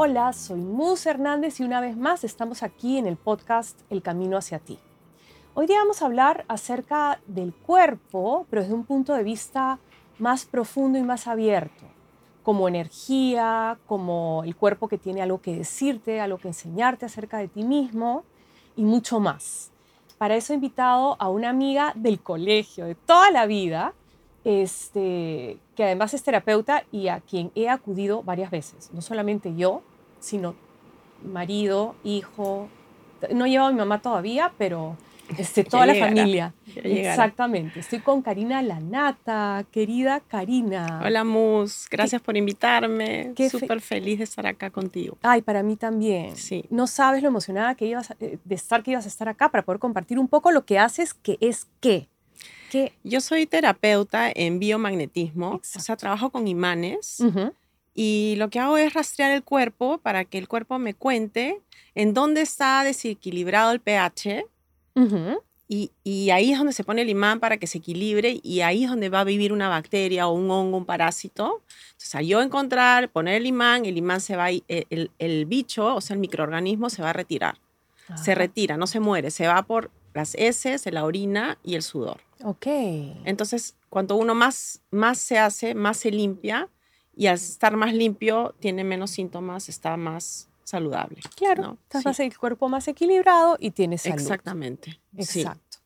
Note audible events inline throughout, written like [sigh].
Hola, soy Mus Hernández y una vez más estamos aquí en el podcast El Camino hacia ti. Hoy día vamos a hablar acerca del cuerpo, pero desde un punto de vista más profundo y más abierto, como energía, como el cuerpo que tiene algo que decirte, algo que enseñarte acerca de ti mismo y mucho más. Para eso he invitado a una amiga del colegio, de toda la vida, este, que además es terapeuta y a quien he acudido varias veces. No solamente yo, sino marido, hijo. No llevo a mi mamá todavía, pero este, toda la familia. Exactamente. Estoy con Karina Lanata, querida Karina. Hola Mus, gracias por invitarme. Súper feliz de estar acá contigo. Ay, para mí también. Sí. No sabes lo emocionada que ibas eh, de estar que ibas a estar acá para poder compartir un poco lo que haces, que es qué. Yo soy terapeuta en biomagnetismo, o sea, trabajo con imanes. Y lo que hago es rastrear el cuerpo para que el cuerpo me cuente en dónde está desequilibrado el pH. y, y, ahí es donde se pone el imán para que se equilibre y ahí es donde va a vivir una bacteria o un hongo, un parásito. Entonces, al yo encontrar, poner el imán, el imán se va, el, el, bicho, o sea, el microorganismo se va a retirar. Se retira, no se muere, se va por las heces, la orina y el sudor. Ok. Entonces, cuanto uno más, más se hace, más se limpia y al estar más limpio tiene menos síntomas, está más saludable. Claro, estás el cuerpo más equilibrado y tienes salud. Exactamente. Exacto.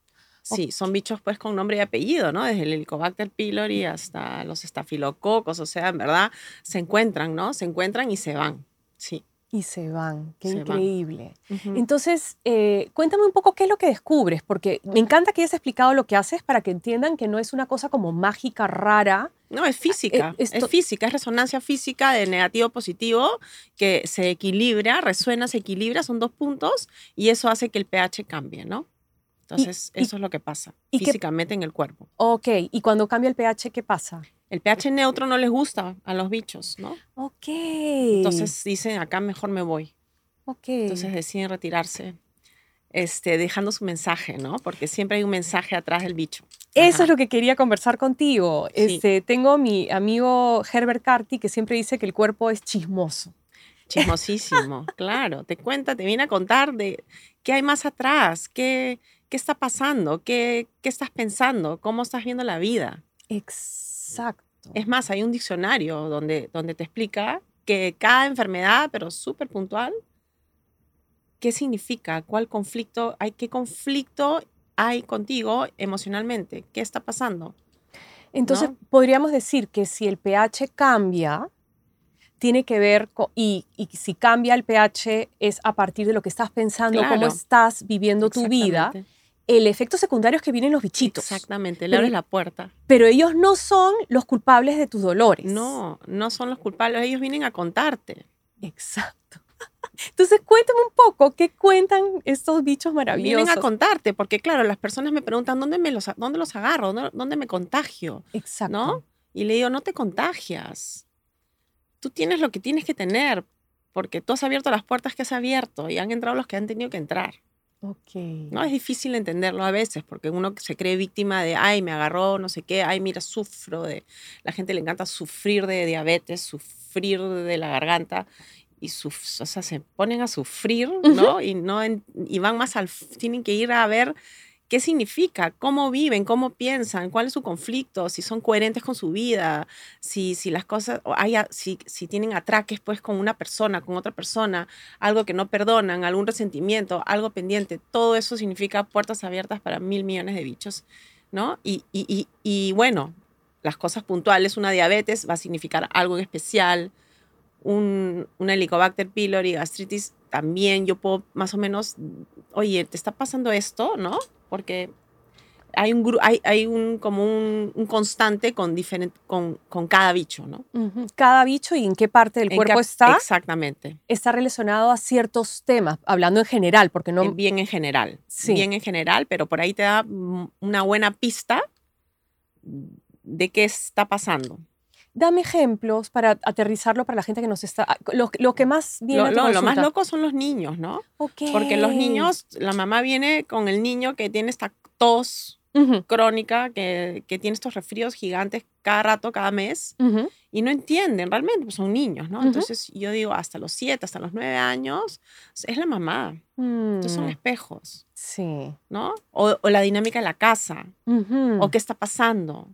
Sí. son bichos pues con nombre y apellido, ¿no? Desde el Helicobacter pylori hasta los estafilococos, o sea, en verdad se encuentran, ¿no? Se encuentran y se van. Sí y se van. Qué increíble. Entonces, eh, cuéntame un poco qué es lo que descubres, porque me encanta que hayas explicado lo que haces para que entiendan que no es una cosa como mágica, rara. No, es física. Eh, es física, es resonancia física de negativo positivo que se equilibra, resuena, se equilibra, son dos puntos y eso hace que el pH cambie, ¿no? Entonces, eso es lo que pasa físicamente en el cuerpo. Ok, y cuando cambia el pH, ¿qué pasa? El pH neutro no les gusta a los bichos, ¿no? Ok. Entonces dicen, acá mejor me voy. Ok. Entonces deciden retirarse, este, dejando su mensaje, ¿no? Porque siempre hay un mensaje atrás del bicho. Eso es lo que quería conversar contigo. Este, tengo mi amigo Herbert Carty que siempre dice que el cuerpo es chismoso. Chismosísimo, [laughs] claro. Te cuenta, te viene a contar de qué hay más atrás, qué, qué está pasando, qué, qué estás pensando, cómo estás viendo la vida. Exacto. Exacto. Es más, hay un diccionario donde, donde te explica que cada enfermedad, pero súper puntual, qué significa, cuál conflicto hay, qué conflicto hay contigo emocionalmente, qué está pasando. Entonces, podríamos decir que si el pH cambia, tiene que ver con, y, si cambia el pH es a partir de lo que estás pensando, cómo estás viviendo tu vida el efecto secundario es que vienen los bichitos. Exactamente, le abres la puerta. Pero ellos no son los culpables de tus dolores. No, no son los culpables, ellos vienen a contarte. Exacto. Entonces, cuéntame un poco, ¿qué cuentan estos bichos maravillosos? Vienen a contarte, porque claro, las personas me preguntan, ¿dónde, me los, dónde los agarro? ¿Dónde, me contagio? Exacto. ¿No? Y le digo, no te contagias. Tú tienes lo que tienes que tener, porque tú has abierto las puertas que has abierto y han entrado los que han tenido que entrar. No es difícil entenderlo a veces porque uno se cree víctima de, ay, me agarró, no sé qué, ay, mira, sufro de... La gente le encanta sufrir de diabetes, sufrir de la garganta y o sea, se ponen a sufrir, ¿no? Y, no y van más al... Tienen que ir a ver qué significa, cómo viven, cómo piensan, cuál es su conflicto, si son coherentes con su vida, si, si las cosas, hay, si, si tienen atraques pues con una persona, con otra persona, algo que no perdonan, algún resentimiento, algo pendiente, todo eso significa puertas abiertas para mil millones de bichos, ¿no? Y, y, y, bueno, las cosas puntuales, una diabetes va a significar algo en especial, un, un Helicobacter pylori, gastritis, también yo puedo más o menos, oye, ¿te está pasando esto? ¿No? porque hay un, hay, hay un como un, constante con, diferente, con, con, cada bicho, ¿no? Cada bicho y en qué parte del cuerpo está. Exactamente. Está relacionado a ciertos temas, hablando en general, porque no... Bien en general. Sí. Bien en general, pero por ahí te da una buena pista de qué está pasando. Dame ejemplos para aterrizarlo para la gente que nos está... Ah, lo, lo que más viene lo, lo, más loco son los niños, ¿no? Porque los niños, la mamá viene con el niño que tiene esta tos crónica que, que, tiene estos resfríos gigantes cada rato, cada mes, y no entienden realmente, pues son niños, ¿no? Entonces yo digo, hasta los siete, hasta los nueve años, es la mamá. Entonces son mm. espejos. Sí. ¿No? O, o, la dinámica de la casa, o qué está pasando.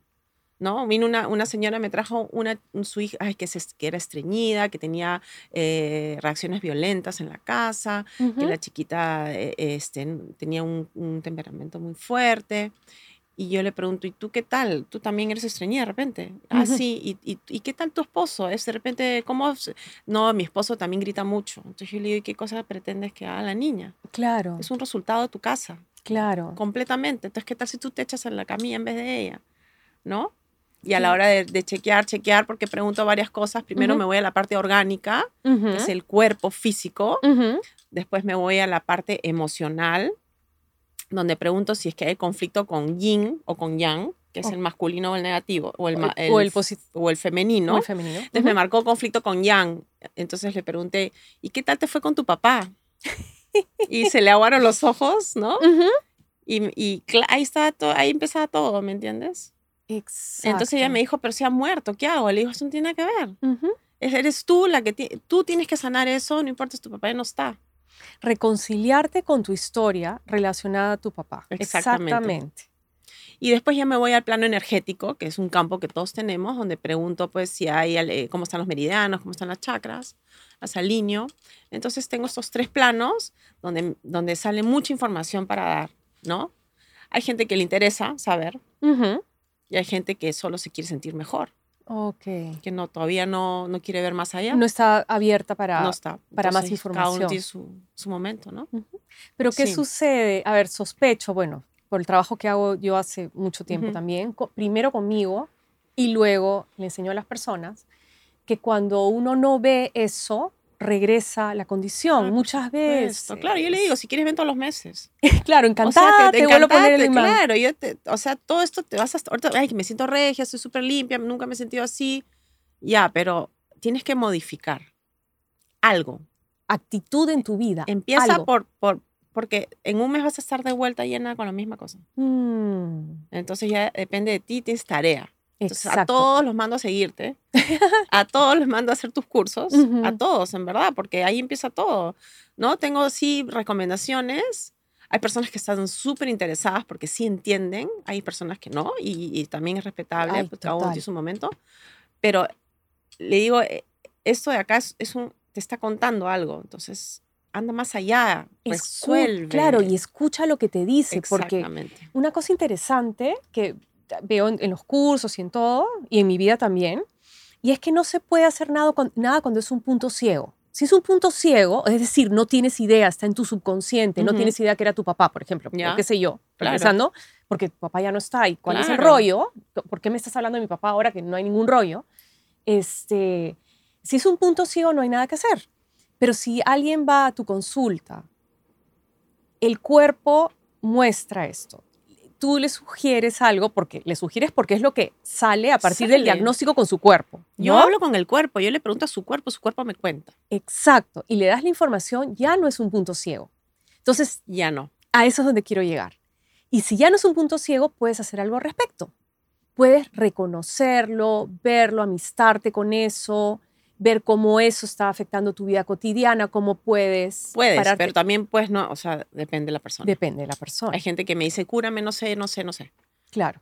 ¿No? Vino una, una señora, me trajo una, su hija ay, que, se, que era estreñida, que tenía eh, reacciones violentas en la casa, que la chiquita eh, este, tenía un, un, temperamento muy fuerte. Y yo le pregunto, ¿y tú qué tal? ¿Tú también eres estreñida de repente? Ah, sí. ¿Y, y, y qué tal tu esposo? ¿Es de repente, cómo? No, mi esposo también grita mucho. Entonces yo le digo, ¿y qué cosa pretendes que haga la niña? Claro. Es un resultado de tu casa. Claro. Completamente. Entonces, ¿qué tal si tú te echas en la camilla en vez de ella? ¿No? Y a la hora de, chequear, chequear, porque pregunto varias cosas, primero me voy a la parte orgánica, que es el cuerpo físico, después me voy a la parte emocional, donde pregunto si es que hay conflicto con yin o con yang, que es el masculino o el negativo, o el, o el, o el, femenino. femenino. Entonces me marcó conflicto con yang. Entonces le pregunté, ¿y qué tal te fue con tu papá? [laughs] y se le aguaron los ojos, ¿no? Y, y ahí, está todo, ahí empezaba todo, ¿me entiendes? Entonces ella me dijo, pero si ha muerto, ¿qué hago? Le dijo, eso no tiene que ver. Eres tú la que tú tienes que sanar eso, no importa si tu papá ya no está. Reconciliarte con tu historia relacionada a tu papá. Exactamente. Y después ya me voy al plano energético, que es un campo que todos tenemos, donde pregunto pues si hay, eh, cómo están los meridianos, cómo están las chakras, las alineo. Entonces tengo estos tres planos donde, donde sale mucha información para dar, ¿no? Hay gente que le interesa saber, y hay gente que solo se quiere sentir mejor. Ok. Que no, todavía no, no quiere ver más allá. No está abierta para, no está. para más información. Cada uno tiene su, su momento, ¿no? Pero ¿qué sucede? A ver, sospecho, bueno, por el trabajo que hago yo hace mucho tiempo también, primero conmigo y luego le enseño a las personas que cuando uno no ve eso, regresa la condición ah, muchas veces. Claro, yo le digo, si quieres ven todos los meses. [laughs] claro, encantada, te, vuelvo a poner el imán. Claro, yo te, o sea, todo esto te vas a... Ahorita, ay, me siento regia, estoy súper limpia, nunca me he sentido así. Ya, pero tienes que modificar algo. Actitud en tu vida. Empieza por, por, porque en un mes vas a estar de vuelta llena con la misma cosa. Mm. Entonces ya depende de ti, tienes tarea a todos los mando a seguirte, [laughs] a todos los mando a hacer tus cursos, a todos, en verdad, porque ahí empieza todo, ¿no? Tengo sí recomendaciones, hay personas que están súper interesadas porque sí entienden, hay personas que no, y, también es respetable, pues, cada uno tiene su momento, pero le digo, eh, esto de acá es, un, te está contando algo, entonces anda más allá, resuelve. Claro, y escucha lo que te dice, porque una cosa interesante que veo en, los cursos y en todo, y en mi vida también, y es que no se puede hacer nada, nada cuando es un punto ciego. Si es un punto ciego, es decir, no tienes idea, está en tu subconsciente, no tienes idea que era tu papá, por ejemplo, qué sé yo, pensando, porque tu papá ya no está y cuál es el rollo, ¿por qué me estás hablando de mi papá ahora que no hay ningún rollo? Este, si es un punto ciego, no hay nada que hacer. Pero si alguien va a tu consulta, el cuerpo muestra esto tú le sugieres algo, porque le sugieres porque es lo que sale a partir del diagnóstico con su cuerpo. Yo hablo con el cuerpo, yo le pregunto a su cuerpo, su cuerpo me cuenta. Exacto, y le das la información, ya no es un punto ciego. Entonces, ya no. A eso es donde quiero llegar. Y si ya no es un punto ciego, puedes hacer algo al respecto. Puedes reconocerlo, verlo, amistarte con eso, ver cómo eso está afectando tu vida cotidiana, cómo puedes. Puedes, pero también pues no, o sea, depende de la persona. Depende de la persona. Hay gente que me dice, cúrame, no sé, no sé, no sé. Claro.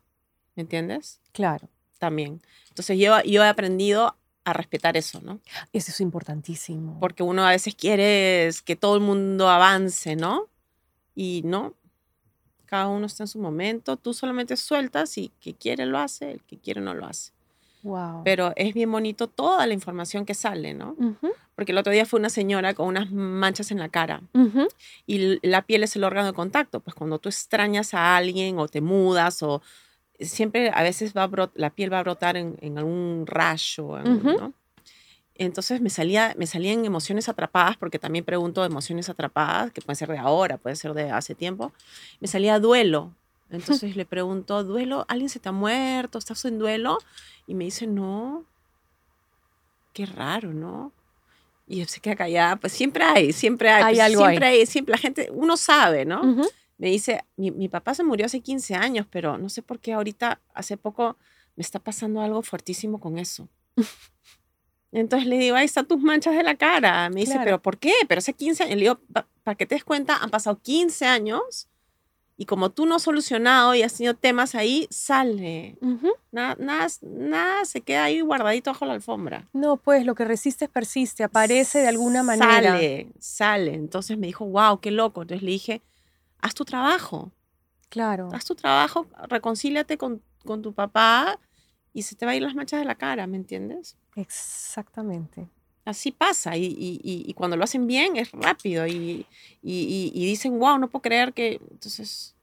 ¿Me entiendes? Claro. También. Entonces yo, yo he aprendido a respetar eso, ¿no? Eso es importantísimo. Porque uno a veces quiere que todo el mundo avance, ¿no? Y no, cada uno está en su momento, tú solamente sueltas y que quiere lo hace, el que quiere no lo hace. Pero es bien bonito toda la información que sale, ¿no? Porque el otro día fue una señora con unas manchas en la cara y la piel es el órgano de contacto. Pues cuando tú extrañas a alguien o te mudas o siempre a veces va la piel va a brotar en, algún rayo, ¿no? Entonces me, salía, me salían emociones atrapadas, porque también pregunto emociones atrapadas, que pueden ser de ahora, puede ser de hace tiempo. Me salía duelo, entonces le pregunto, ¿duelo? ¿Alguien se te ha muerto? ¿Estás en duelo? Y me dice, no. Qué raro, ¿no? Y se queda callada. Pues siempre hay, siempre hay. Hay pues algo siempre hay, siempre la gente, uno sabe, ¿no? me dice, mi, mi, papá se murió hace 15 años, pero no sé por qué ahorita, hace poco, me está pasando algo fuertísimo con eso. [laughs] Entonces le digo, ahí están tus manchas de la cara. Me dice, ¿pero por qué? Pero hace 15 años. Le digo, para que te des cuenta, han pasado 15 años y como tú no has solucionado y has tenido temas ahí, sale. nada, nada, nada, se queda ahí guardadito bajo la alfombra. No, pues lo que resistes persiste, aparece de alguna manera. Sale, sale. Entonces me dijo, wow, qué loco. Entonces le dije, haz tu trabajo. Claro. Haz tu trabajo, reconcíliate con, con tu papá y se te va a ir las manchas de la cara, ¿me entiendes? Exactamente. Así pasa y, y, y, cuando lo hacen bien es rápido y, dicen, wow, no puedo creer que... Entonces,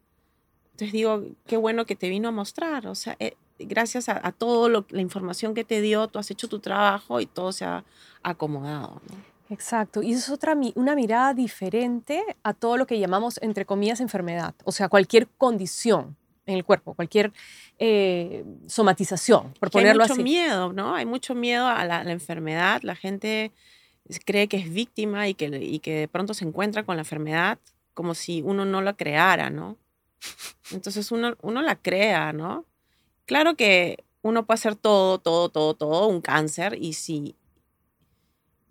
entonces digo, qué bueno que te vino a mostrar. O sea, eh, gracias a, a todo lo, la información que te dio, tú has hecho tu trabajo y todo se ha acomodado. Exacto, y eso es otra, una mirada diferente a todo lo que llamamos, entre comillas, enfermedad, o sea, cualquier condición en el cuerpo, cualquier eh, somatización, por ponerlo así. Hay mucho miedo, ¿no? Hay mucho miedo a la, enfermedad. La gente cree que es víctima y que, y que de pronto se encuentra con la enfermedad como si uno no la creara, ¿no? Entonces uno, uno la crea, ¿no? Claro que uno puede hacer todo, todo, todo, todo, un cáncer, y si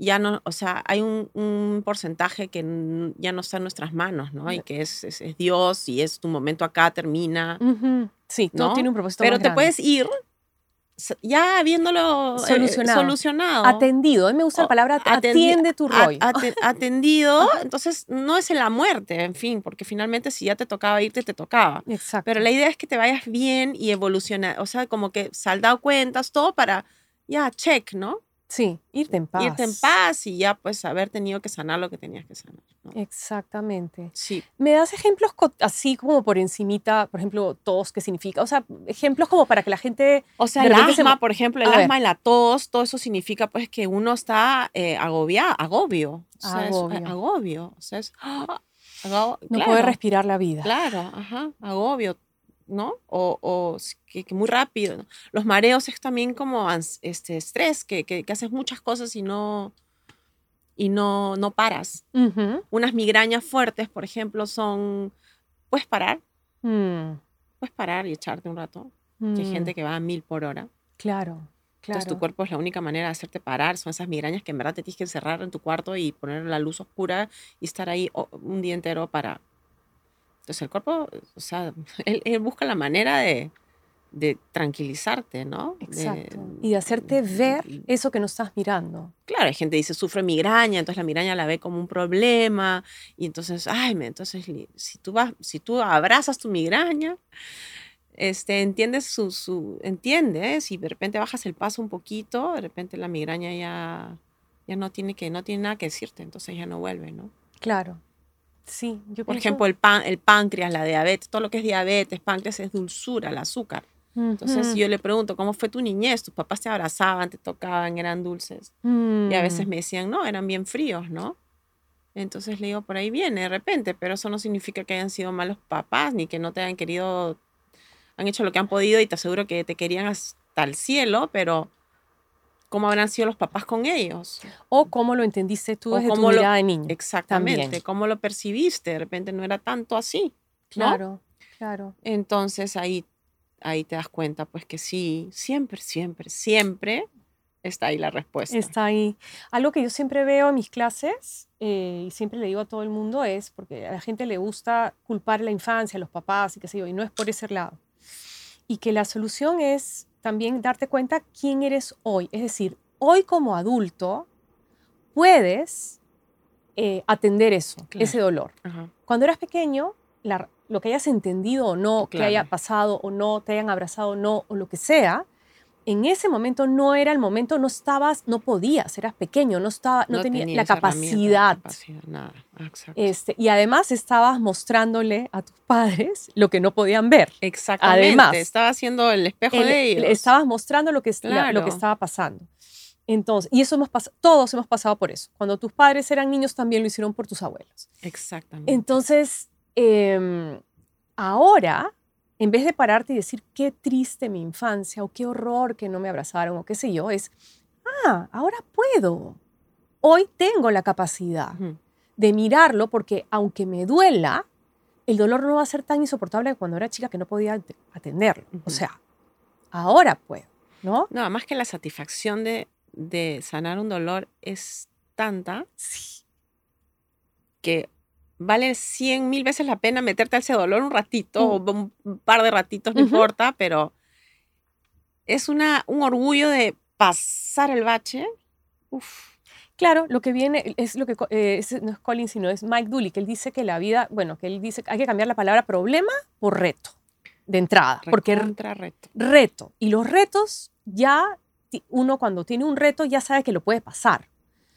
ya no, o sea, hay un, porcentaje que ya no está en nuestras manos, ¿no? Y que es, es, Dios y es tu momento acá, termina. Sí, ¿no? tiene un propósito. Pero te puedes ir ya habiéndolo eh, solucionado. Atendido. A mí me gusta la palabra atiende tu rollo. [laughs] atendido, entonces no es en la muerte, en fin, porque finalmente si ya te tocaba irte, te tocaba. Exacto. Pero la idea es que te vayas bien y evolucionar, o sea, como que saldado cuentas, todo para, ya, check, ¿no? Sí, irte en paz. Irte en paz y ya pues haber tenido que sanar lo que tenías que sanar. Exactamente. Sí. ¿Me das ejemplos así como por encimita, por ejemplo, tos, qué significa? O sea, ejemplos como para que la gente... O sea, el asma, por ejemplo, el asma y la tos, todo eso significa pues que uno está eh, agobiado, agobio. O sea, agobio. Es, agobio. O sea, es... [gasps] no puede respirar la vida. Claro, ajá, agobio ¿no? O, o que, muy rápido. Los mareos es también como este, estrés, que, que, haces muchas cosas y no, y no, no paras. Unas migrañas fuertes, por ejemplo, son, puedes parar, mm. puedes parar y echarte un rato. hay mm. gente que va a mil por hora. Claro. Claro. Entonces tu cuerpo es la única manera de hacerte parar, son esas migrañas que en verdad te tienes que encerrar en tu cuarto y poner la luz oscura y estar ahí un día entero para entonces el cuerpo, o sea, [laughs] él, busca la manera de, tranquilizarte, ¿no? Exacto. y de hacerte ver eso que no estás mirando. Claro, hay gente que dice, sufre migraña, entonces la migraña la ve como un problema, y entonces, ay, entonces si tú, vas, si tú abrazas tu migraña, este, entiendes su, su entiende, si de repente bajas el paso un poquito, de repente la migraña ya, ya no, tiene que, no tiene nada que decirte, entonces ya no vuelve, ¿no? Claro. Sí, yo Por ejemplo, el, pan, el páncreas, la diabetes, todo lo que es diabetes, páncreas es dulzura, el azúcar. Entonces yo le pregunto, ¿cómo fue tu niñez? ¿Tus papás te abrazaban, te tocaban, eran dulces? Y a veces mm. me decían, no, eran bien fríos, ¿no? Entonces le digo, por ahí viene de repente, pero eso no significa que hayan sido malos papás, ni que no te hayan querido, han hecho lo que han podido y te aseguro que te querían hasta el cielo, pero cómo habrán sido los papás con ellos. O cómo lo entendiste tú desde tu mirada de niño. Exactamente, cómo lo percibiste. De repente no era tanto así. Claro, claro. Entonces ahí, ahí te das cuenta, pues que sí, siempre, siempre, siempre está ahí la respuesta. Está ahí. Algo que yo siempre veo en mis clases eh, y siempre le digo a todo el mundo es, porque a la gente le gusta culpar la infancia, a los papás y qué sé yo, y no es por ese lado. Y que la solución es también darte cuenta quién eres hoy. Es decir, hoy como adulto puedes eh, atender eso, ese dolor. Cuando eras pequeño, lo que hayas entendido o no, que haya pasado o no, te hayan abrazado o no, o lo que sea, en ese momento no era el momento, no estabas, no podías, eras pequeño, no, estaba, no, tenías la capacidad. nada. Ah, este, y además estabas mostrándole a tus padres lo que no podían ver. Exactamente. Además, estaba haciendo el espejo de ellos. Estabas mostrando lo que, lo que estaba pasando. Entonces, y eso hemos pasado, todos hemos pasado por eso. Cuando tus padres eran niños también lo hicieron por tus abuelos. Exactamente. Entonces, em, ahora en vez de pararte y decir, qué triste mi infancia o qué horror que no me abrazaron o qué sé yo, es, ah, ahora puedo. Hoy tengo la capacidad de mirarlo porque aunque me duela, el dolor no va a ser tan insoportable cuando era chica que no podía atenderlo. O sea, ahora puedo, ¿no? No, más que la satisfacción de, de sanar un dolor es tanta que vale cien mil veces la pena meterte a ese dolor un ratito o mm. un par de ratitos, no importa, pero es una, un orgullo de pasar el bache. Uf. Claro, lo que viene es lo que eh, no es Colin, sino es Mike Dooley, que él dice que la vida, bueno, que él dice que hay que cambiar la palabra problema por reto de entrada, porque reto. reto y los retos ya uno cuando tiene un reto ya sabe que lo puede pasar.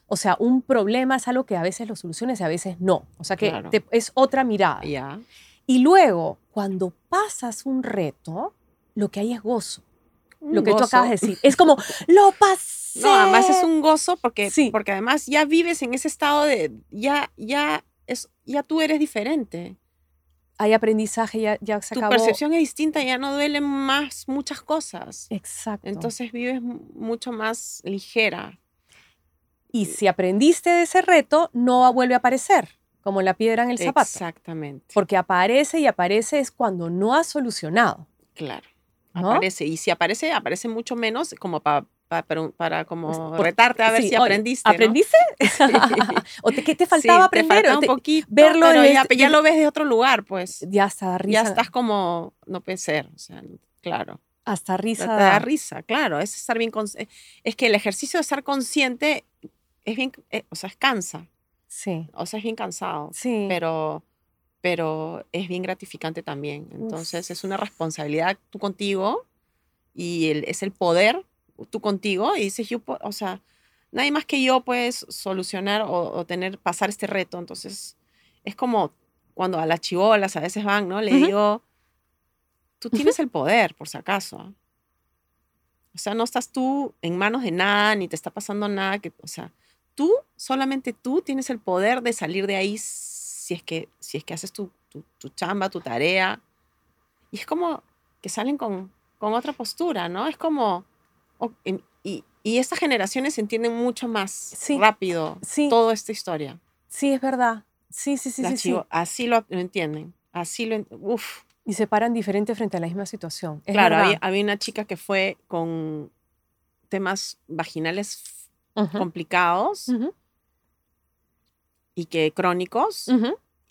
O sea, un problema es algo que a veces lo soluciones y a veces no. O sea, que es otra mirada. Y luego, cuando pasas un reto, lo que hay es gozo. lo que tú acabas de decir. Es como, [laughs] lo pasé. No, además es un gozo porque, sí. porque además ya vives en ese estado de, ya, ya, es, ya tú eres diferente. Hay aprendizaje, ya, ya se acabó. Tu percepción es distinta, ya no duelen más muchas cosas. Exacto. Entonces vives mucho más ligera. Y si aprendiste de ese reto, no vuelve a aparecer, como la piedra en el zapato. Exactamente. Porque aparece y aparece es cuando no has solucionado. Claro. Aparece. Y si aparece, aparece mucho menos como para para, como pues, retarte a ver si aprendiste. ¿Aprendiste? [laughs] ¿O te, qué te faltaba aprender? Te faltaba un poquito, verlo pero ya, lo ves de otro lugar, pues. Ya está risa. Ya estás como, no puede ser, o sea, claro. Hasta risa. Te da risa, claro. Es estar bien, es que el ejercicio de estar consciente es bien, eh, o sea, es cansa. Sí. O sea, es bien cansado. Sí. Pero, pero es bien gratificante también. Entonces, es una responsabilidad tú contigo y el, es el poder tú contigo y dices, yo, o sea, nadie más que yo puedes solucionar o, tener, pasar este reto. Entonces, es como cuando a las chivolas a veces van, ¿no? Le digo, tú tienes el poder, por si acaso. O sea, no estás tú en manos de nada, ni te está pasando nada, que, o sea, tú, solamente tú tienes el poder de salir de ahí si es que, si es que haces tu, tu, chamba, tu tarea. Y es como que salen con, con otra postura, ¿no? Es como... y, y, estas generaciones entienden mucho más rápido toda esta historia. Sí, es verdad. Sí, sí, sí, sí, Así lo, entienden. Así lo... Uf. Y se paran diferente frente a la misma situación. claro, había, había, una chica que fue con temas vaginales complicados y que crónicos.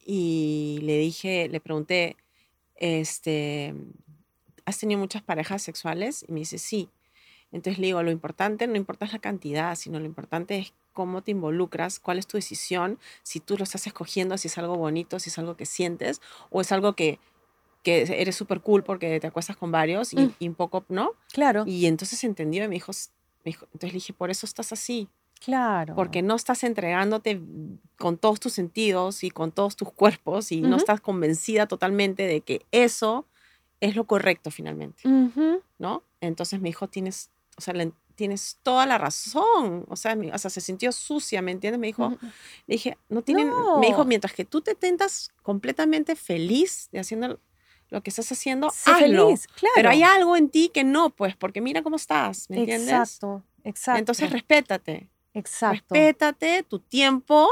Y le dije, le pregunté, este, ¿has tenido muchas parejas sexuales? Y me dice, sí. Entonces le digo, lo importante no importa la cantidad, sino lo importante es cómo te involucras, cuál es tu decisión, si tú lo estás escogiendo, si es algo bonito, si es algo que sientes o es algo que, que eres súper cool porque te acuestas con varios y, mm. y, un poco, ¿no? Claro. Y entonces entendió y me dijo, entonces le dije, por eso estás así. Claro. Porque no estás entregándote con todos tus sentidos y con todos tus cuerpos y no estás convencida totalmente de que eso es lo correcto finalmente. ¿No? Entonces mi hijo tienes, o sea, tienes toda la razón. O sea, o sea, se sintió sucia, ¿me entiendes? Me dijo, le dije, no tienen, me dijo, mientras que tú te tentas completamente feliz de haciendo lo que estás haciendo, hazlo. Feliz, claro. Pero hay algo en ti que no, pues, porque mira cómo estás, ¿me entiendes? Exacto, exacto. Entonces, respétate. Exacto. Respétate tu tiempo.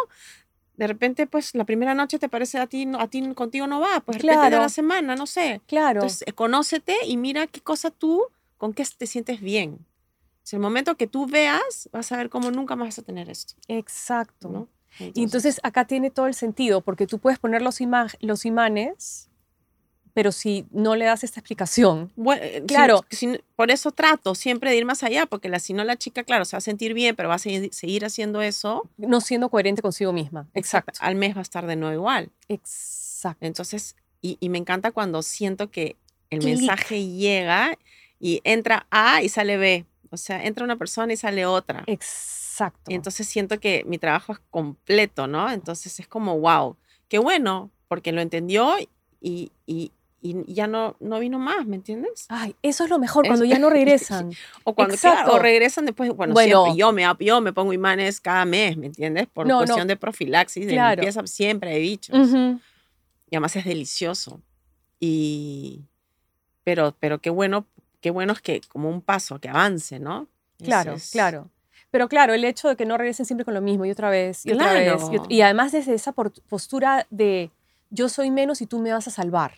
De repente, pues, la primera noche te parece a ti, a ti contigo no va, pues, claro. de la semana, no sé. Claro. Entonces, eh, conócete y mira qué cosa tú, con qué te sientes bien. Es el momento que tú veas, vas a ver cómo nunca más vas a tener esto. Exacto. ¿no? y entonces acá tiene todo el sentido, porque tú puedes poner los, los imanes pero si no le das esta explicación. Eh, claro. por eso trato siempre de ir más allá, porque la, si no la chica, claro, se va a sentir bien, pero va a seguir, haciendo eso. No siendo coherente consigo misma. Exacto. Al mes va a estar de nuevo igual. Exacto. Entonces, y, me encanta cuando siento que el mensaje llega y entra A y sale B. O sea, entra una persona y sale otra. Exacto. Y entonces siento que mi trabajo es completo, ¿no? Entonces es como, wow, qué bueno, porque lo entendió y, y ya no, no vino más, ¿me entiendes? Ay, eso es lo mejor, cuando ya no [laughs] regresan. [laughs] o cuando o regresan después, bueno, siempre, yo me, yo me pongo imanes cada mes, ¿me entiendes? Por cuestión de profilaxis, de limpieza siempre de bichos. Y además es delicioso. Y, pero, pero qué bueno, qué bueno es que como un paso, que avance, ¿no? Claro, claro. Pero claro, el hecho de que no regresen siempre con lo mismo y otra vez y otra vez. Y, y además desde esa postura de yo soy menos y tú me vas a salvar.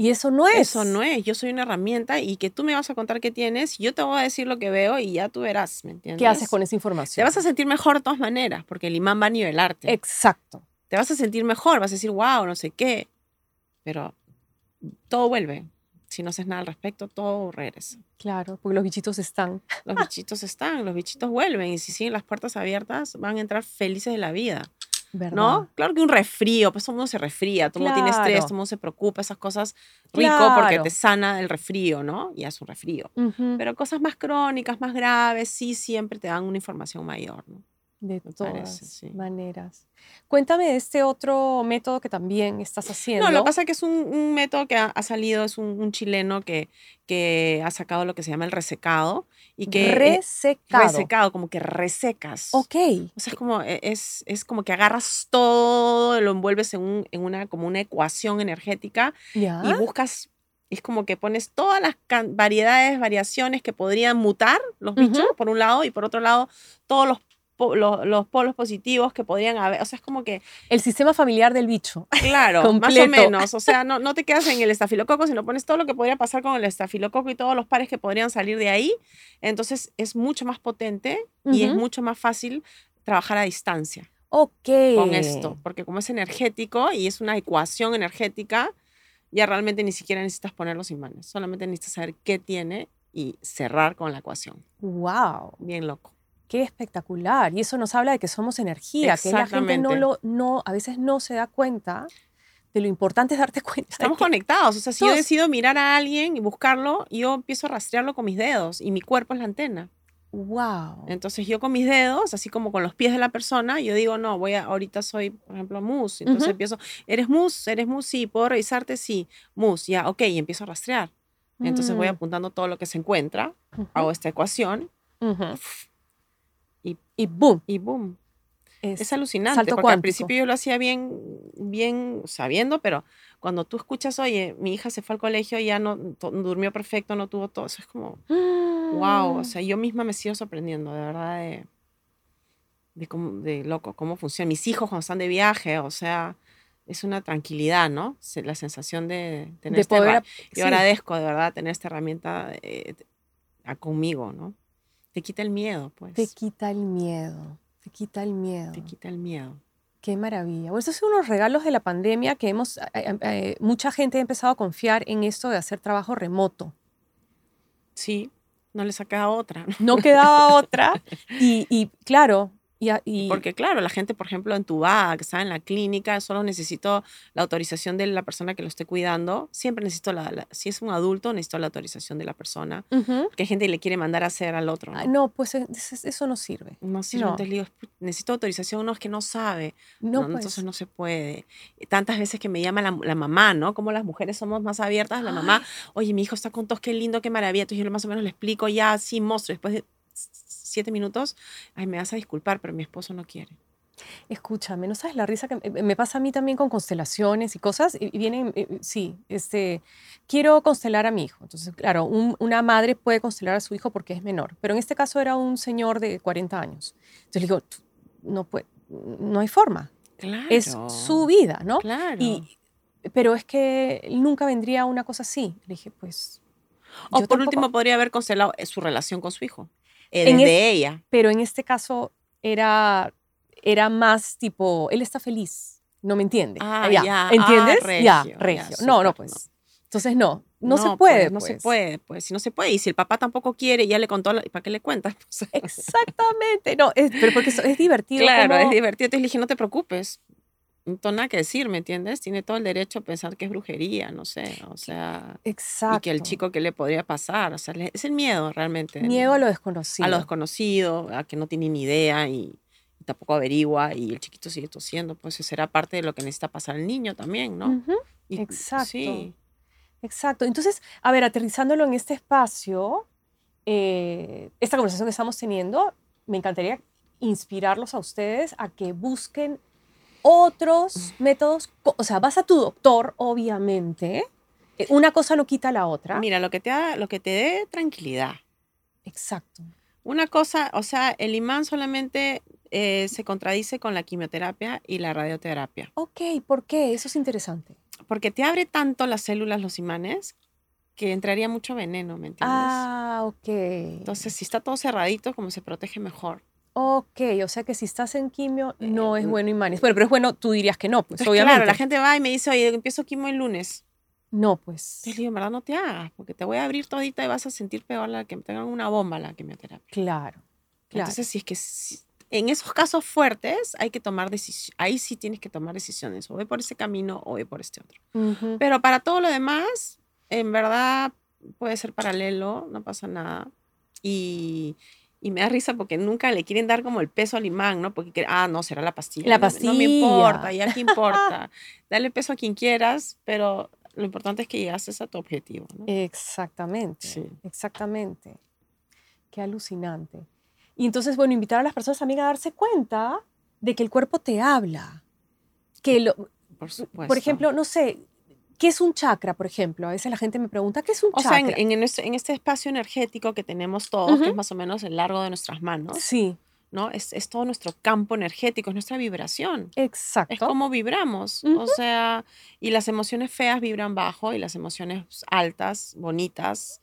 Y eso no es. Eso no es. Yo soy una herramienta y que tú me vas a contar qué tienes, yo te voy a decir lo que veo y ya tú verás, ¿me entiendes? ¿Qué haces con esa información? Te vas a sentir mejor de todas maneras, porque el imán va a nivelarte. Exacto. Te vas a sentir mejor, vas a decir, wow, no sé qué. Pero todo vuelve. Si no haces nada al respecto, todo regresa. Claro, porque los bichitos están. Los bichitos están, los bichitos vuelven y si siguen las puertas abiertas van a entrar felices de la vida. ¿No? Claro que un resfrío, pues todo el mundo se resfría, todo el mundo tiene estrés, todo el mundo se preocupa, esas cosas rico porque te sana el resfrío, ¿no? Y es un resfrío. Pero cosas más crónicas, más graves, sí siempre te dan una información mayor, ¿no? De todas maneras. Cuéntame de este otro método que también estás haciendo. No, lo que pasa es que es un, método que ha, salido, es un, chileno que, que, ha sacado lo que se llama el resecado. Y que, resecado. resecado, como que resecas. Ok. O sea, es como, e, es, es como que agarras todo, lo envuelves en, un, en una, como una ecuación energética y buscas es como que pones todas las variedades, variaciones que podrían mutar los bichos, por un lado, y por otro lado, todos los los, polos positivos que podrían haber. O sea, es como que... El sistema familiar del bicho. Claro, [laughs] más o menos. O sea, no, no te quedas en el estafilococo, sino pones todo lo que podría pasar con el estafilococo y todos los pares que podrían salir de ahí. Entonces es mucho más potente y es mucho más fácil trabajar a distancia. Ok. Con esto, porque como es energético y es una ecuación energética, ya realmente ni siquiera necesitas poner los imanes, solamente necesitas saber qué tiene y cerrar con la ecuación. Wow. Bien loco. Qué espectacular. Y eso nos habla de que somos energía, que la gente no lo, no, a veces no se da cuenta de lo importante es darte [laughs] cuenta. Estamos conectados. O sea, si yo decido mirar a alguien y buscarlo, yo empiezo a rastrearlo con mis dedos y mi cuerpo es la antena. Wow. Entonces yo con mis dedos, así como con los pies de la persona, yo digo, no, voy a, ahorita soy, por ejemplo, mus. Entonces empiezo, ¿eres mus? ¿Eres mus? Sí, ¿puedo revisarte? Sí, mus, ya, ok, y empiezo a rastrear. Entonces voy mm. apuntando todo lo que se encuentra, hago esta ecuación, y boom. Y boom. Es, alucinante, porque al principio yo lo hacía bien, bien sabiendo, pero cuando tú escuchas, oye, mi hija se fue al colegio y ya no durmió perfecto, no tuvo todo, eso es como, wow, o sea, yo misma me sigo sorprendiendo, de verdad, de, de, cómo, de loco, cómo funciona. Mis hijos cuando están de viaje, o sea, es una tranquilidad, ¿no? La sensación de tener de esta Yo agradezco, de verdad, tener esta herramienta eh, conmigo, ¿no? Te quita el miedo, pues. Te quita el miedo, te quita el miedo. Te quita el miedo. Qué maravilla. Bueno, estos son unos regalos de la pandemia que hemos, eh, eh, eh, mucha gente ha empezado a confiar en esto de hacer trabajo remoto. Sí, no les ha quedado otra. No quedaba [laughs] otra. Y, y claro, y, Porque claro, la gente, por ejemplo, entubada, que está en la clínica, solo necesito la autorización de la persona que lo esté cuidando. Siempre necesito la, si es un adulto, necesito la autorización de la persona. Que hay gente le quiere mandar a hacer al otro. ¿no? pues eso no sirve. No sirve. Entonces digo, necesito autorización, no es que no sabe. No, pues. Entonces no se puede. Tantas veces que me llama la, mamá, ¿no? Como las mujeres somos más abiertas, la mamá, oye, mi hijo está con tos, qué lindo, qué maravilla. Entonces yo más o menos le explico ya, sí, monstruo. Después de siete minutos, ay, me vas a disculpar, pero mi esposo no quiere. Escúchame, ¿no sabes la risa que me pasa a mí también con constelaciones y cosas? Y vienen, eh, sí, este, quiero constelar a mi hijo. Entonces, claro, una madre puede constelar a su hijo porque es menor, pero en este caso era un señor de 40 años. Entonces le digo, no, puede, no hay forma. Claro. Es su vida, ¿no? Claro. Y, pero es que nunca vendría una cosa así. Le dije, pues... O por último podría haber constelado eh, su relación con su hijo en de ella. Pero en este caso era, era más tipo, él está feliz, no me entiende. Ah, ya. Ah, ¿Entiendes? ya, regio. no, no, pues. Entonces no, no, se puede. no se pues. puede, pues si no se puede. Y si el papá tampoco quiere, ya le contó, ¿para qué le cuentas? [laughs] Exactamente, no, pero porque es, divertido. Claro, es divertido. Entonces le dije, no te preocupes, no tengo nada que decir, ¿me entiendes? Tiene todo el derecho a pensar que es brujería, no sé, o sea. Exacto. Y que el chico que le podría pasar, o sea, es el miedo realmente. Miedo a lo desconocido. A lo desconocido, a que no tiene ni idea y, tampoco averigua y el chiquito sigue tosiendo, pues será parte de lo que necesita pasar el niño también, ¿no? Exacto. Sí. Exacto. Entonces, a ver, aterrizándolo en este espacio, eh, esta conversación que estamos teniendo, me encantaría inspirarlos a ustedes a que busquen otros métodos, o sea, vas a tu doctor, obviamente, eh, una cosa no quita la otra. Mira, lo que te, da, lo que te dé tranquilidad. Exacto. Una cosa, o sea, el imán solamente eh, se contradice con la quimioterapia y la radioterapia. Ok, ¿por qué? Eso es interesante. Porque te abre tanto las células, los imanes, que entraría mucho veneno, ¿me entiendes? Ah, ok. Entonces, si está todo cerradito, como se protege mejor. Ok, o sea que si estás en quimio no es bueno imanes. Bueno, pero es bueno, tú dirías que no, pues obviamente. Claro, la gente va y me dice, oye, empiezo quimio el lunes. No, pues. Te digo, en verdad no te hagas, porque te voy a abrir todita y vas a sentir peor la que tengan una bomba la quimioterapia. Claro. claro. Entonces, si es que en esos casos fuertes hay que tomar decisiones, ahí sí tienes que tomar decisiones, o ve por ese camino o ve por este otro. Pero para todo lo demás, en verdad puede ser paralelo, no pasa nada. Y, y me da risa porque nunca le quieren dar como el peso al imán, ¿no? Porque, ah, no, será la pastilla. La pastilla. No, me importa, ya que [laughs] importa. Dale peso a quien quieras, pero lo importante es que llegases a tu objetivo. ¿no? Exactamente, sí. exactamente. Qué alucinante. Y entonces, bueno, invitar a las personas también a darse cuenta de que el cuerpo te habla. Que lo, por, supuesto. por ejemplo, no sé, ¿Qué es un chakra, por ejemplo? A veces la gente me pregunta, ¿qué es un chakra? O sea, en, en, este espacio energético que tenemos todos, que es más o menos el largo de nuestras manos. Sí. ¿no? Es, es, todo nuestro campo energético, es nuestra vibración. Exacto. Es como vibramos. O sea, y las emociones feas vibran bajo y las emociones altas, bonitas,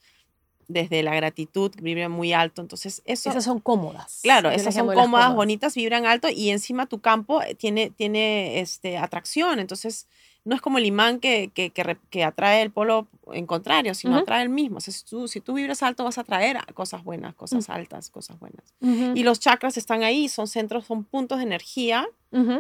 desde la gratitud vibran muy alto. Entonces, eso. Esas son cómodas. Claro, esas son cómodas, cómodas, bonitas, vibran alto y encima tu campo tiene, tiene este, atracción. Entonces, no es como el imán que, que, que, atrae el polo en contrario, sino atrae el mismo. O sea, si, tú, si tú vibras alto vas a atraer cosas buenas, cosas altas, cosas buenas. Y los chakras están ahí, son centros, son puntos de energía,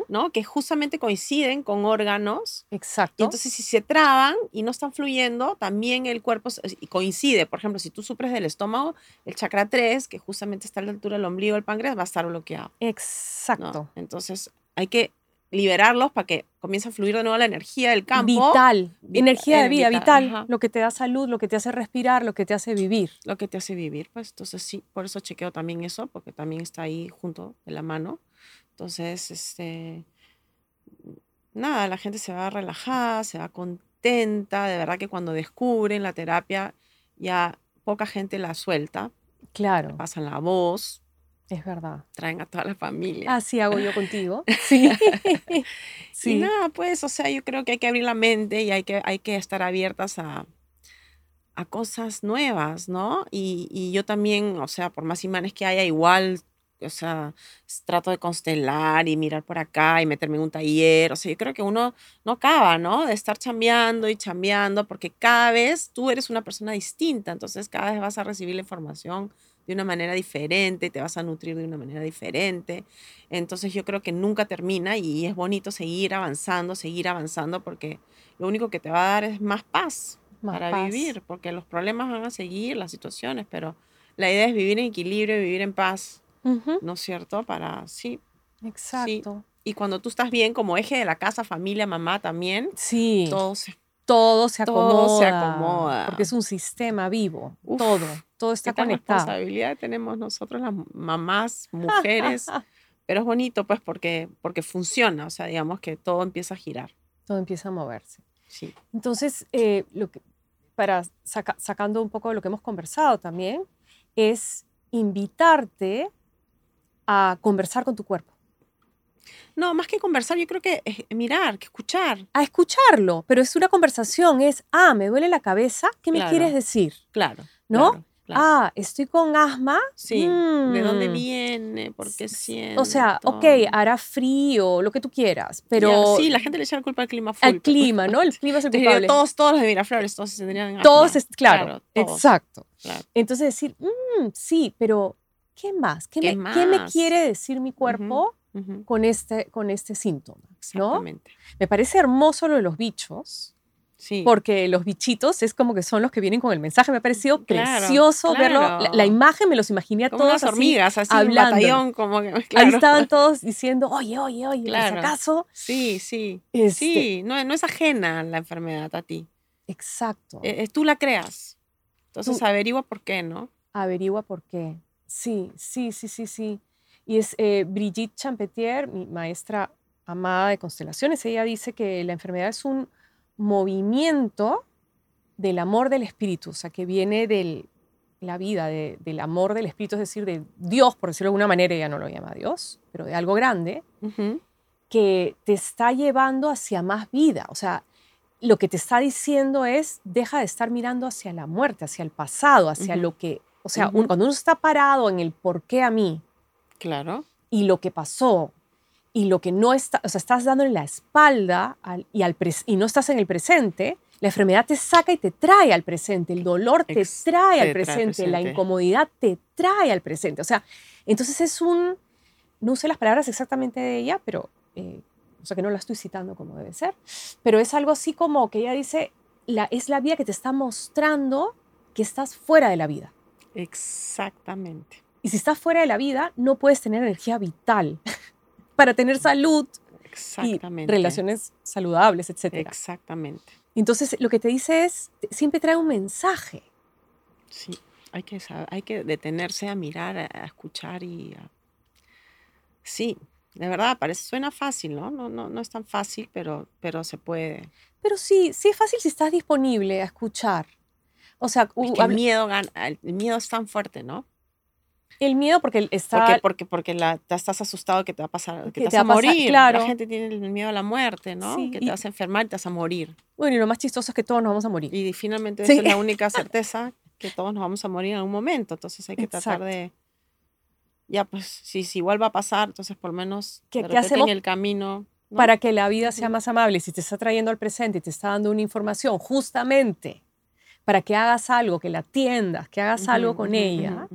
¿no? Que justamente coinciden con órganos. Exacto. Y entonces si se traban y no están fluyendo, también el cuerpo coincide. Por ejemplo, si tú supres del estómago, el chakra 3, que justamente está a la altura del ombligo del páncreas, va a estar bloqueado. Exacto. Entonces hay que liberarlos para que comience a fluir de nuevo la energía del campo. Vital, energía de vida, vital, lo que te da salud, lo que te hace respirar, lo que te hace vivir. Lo que te hace vivir, pues entonces sí, por eso chequeo también eso, porque también está ahí junto de la mano. Entonces, este, nada, la gente se va relajada, se va contenta, de verdad que cuando descubren la terapia ya poca gente la suelta. Claro. Pasan la voz, es verdad. Traen a toda la familia. Así hago yo contigo. [laughs] Sí. [laughs] sí. Y nada, pues, o sea, yo creo que hay que abrir la mente y hay que, hay que estar abiertas a, a cosas nuevas, ¿no? Y, y, yo también, o sea, por más imanes que haya, igual, o sea, trato de constelar y mirar por acá y meterme en un taller. O sea, yo creo que uno no acaba, ¿no? De estar chambeando y chambeando, porque cada vez tú eres una persona distinta, entonces cada vez vas a recibir la información de una manera diferente, te vas a nutrir de una manera diferente. Entonces yo creo que nunca termina y es bonito seguir avanzando, seguir avanzando, porque lo único que te va a dar es más paz para vivir, porque los problemas van a seguir, las situaciones, pero la idea es vivir en equilibrio, vivir en paz, ¿no es cierto? Para, sí. Exacto. Y cuando tú estás bien como eje de la casa, familia, mamá también, sí. todo se todo se acomoda. Todo se acomoda. Porque es un sistema vivo. todo. Todo está ¿qué conectado. responsabilidad tenemos nosotros, las mamás, mujeres. [laughs] Pero es bonito, pues, porque, porque funciona. O sea, digamos que todo empieza a girar. Todo empieza a moverse. Sí. Entonces, eh, lo que, para sacando un poco de lo que hemos conversado también, es invitarte a conversar con tu cuerpo. No, más que conversar, yo creo que es mirar, que escuchar. A escucharlo, pero es una conversación, es, ah, me duele la cabeza, ¿qué me quieres decir? Claro. ¿No? Ah, estoy con asma. Sí. ¿De dónde mm. viene? ¿Por qué siento? O sea, ok, hará frío, lo que tú quieras, pero. sí, la gente le echa la culpa al clima full. Al clima, ¿no? El [laughs] clima es el culpable. Todos, todos los de Miraflores, todos se tendrían Todos, claro, exacto. Entonces decir, mm, sí, pero ¿qué más? ¿Qué, me, ¿Qué, me, quiere decir mi cuerpo con, este, con este síntoma? Exactamente. Me parece hermoso lo de los bichos porque los bichitos es como que son los que vienen con el mensaje. Me ha parecido precioso verlo. La, imagen me los imaginé a todos. hormigas, así, hablando. como que, [laughs] Ahí estaban todos diciendo, oye, oye, oye, claro. acaso? Sí, sí. Este sí, no, no es ajena la enfermedad a ti. Exacto. Eh, tú la creas. Entonces averigua por qué, ¿no? Averigua por qué. Sí, sí, sí, sí, sí. Y es eh, Brigitte Champetier, mi maestra amada de constelaciones, ella dice que la enfermedad es un movimiento del amor del espíritu, o sea, que viene del, la vida, del amor del Espíritu, es decir, de Dios, por decirlo de alguna manera, ella no lo llama Dios, pero de algo grande, que te está llevando hacia más vida. O sea, lo que te está diciendo es, deja de estar mirando hacia la muerte, hacia el pasado, hacia lo que, o sea, cuando uno está parado en el por qué a mí, claro, y lo que pasó, y lo que no está, o sea, estás dándole la espalda y, al y no estás en el presente, la enfermedad te saca y te trae al presente, el dolor te, trae, al presente, la incomodidad te trae al presente. O sea, entonces es un, no sé las palabras exactamente de ella, pero eh, o sea que no la estoy citando como debe ser, pero es algo así como que ella dice, la, es la vida que te está mostrando que estás fuera de la vida. Exactamente. Y si estás fuera de la vida, no puedes tener energía vital [laughs] para tener salud Exactamente. y relaciones saludables, etc. Exactamente. Entonces, lo que te dice es, siempre trae un mensaje. Sí, hay que, hay que detenerse a mirar, a escuchar y a... Sí, de verdad, parece, suena fácil, ¿no? No, no, no es tan fácil, pero, pero se puede. Pero sí, sí es fácil si estás disponible a escuchar. O sea, el, miedo, el miedo es tan fuerte, ¿no? El miedo porque está... Porque, porque, la, estás asustado que te va a pasar, que, te, vas a morir. claro. La gente tiene el miedo a la muerte, ¿no? que te vas a enfermar y te vas a morir. Bueno, y lo más chistoso es que todos nos vamos a morir. Y finalmente esa es la única [laughs] certeza, que todos nos vamos a morir en algún momento. Entonces hay que tratar de ya pues si, si igual va a pasar, entonces por lo menos ¿Qué, hacemos en el camino. Para que la vida sea más amable, si te está trayendo al presente y te está dando una información justamente para que hagas algo, que la atiendas, que hagas algo con ella.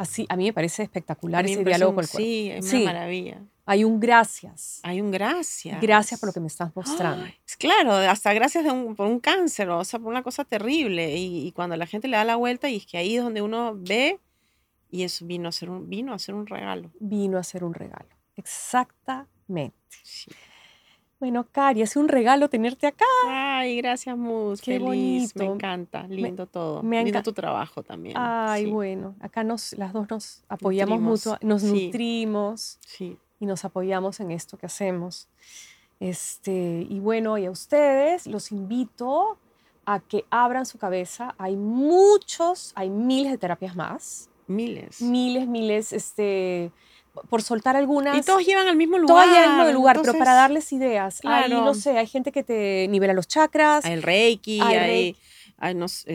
Así, a mí me parece espectacular ese diálogo con el cuerpo. Sí, es una maravilla. Hay un gracias. Hay un gracias. Gracias por lo que me estás mostrando. es claro, hasta gracias por un cáncer, o sea, por una cosa terrible. Y, y, cuando la gente le da la vuelta, y es que ahí es donde uno ve y eso vino a ser un, vino a ser un regalo. Vino a ser un regalo, exactamente. Bueno, Cari, es un regalo tenerte acá. Ay, gracias, Mus. Qué Feliz, me encanta, lindo todo. Me lindo tu trabajo también. Ay, bueno, acá nos, las dos nos apoyamos mutuamente, nos nutrimos sí. y nos apoyamos en esto que hacemos. Este, y bueno, y a ustedes los invito a que abran su cabeza. Hay muchos, hay miles de terapias más. Miles. Miles, miles, este, por soltar algunas. Y todos llevan al mismo lugar. Todos llevan al mismo lugar, pero para darles ideas. Ahí, no sé, hay gente que te nivela los chakras. Hay el reiki, hay...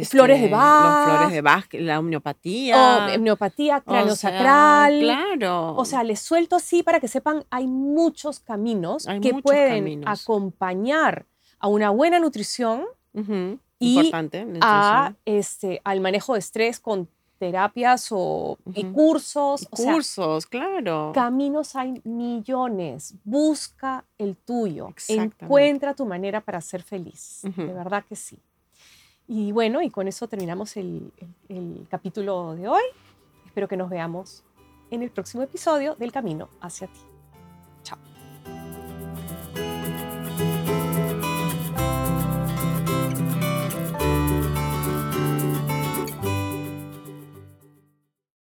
flores de Bach. Los flores de Bach, la homeopatía. O homeopatía, cráneo sacral. Claro. O sea, les suelto así para que sepan, hay muchos caminos que pueden acompañar a una buena nutrición y Importante, a, este, al manejo de estrés con terapias o, y cursos. cursos, claro. Caminos hay millones. Busca el tuyo. Encuentra tu manera para ser feliz. De verdad que sí. Y bueno, y con eso terminamos el, el capítulo de hoy. Espero que nos veamos en el próximo episodio del Camino hacia ti.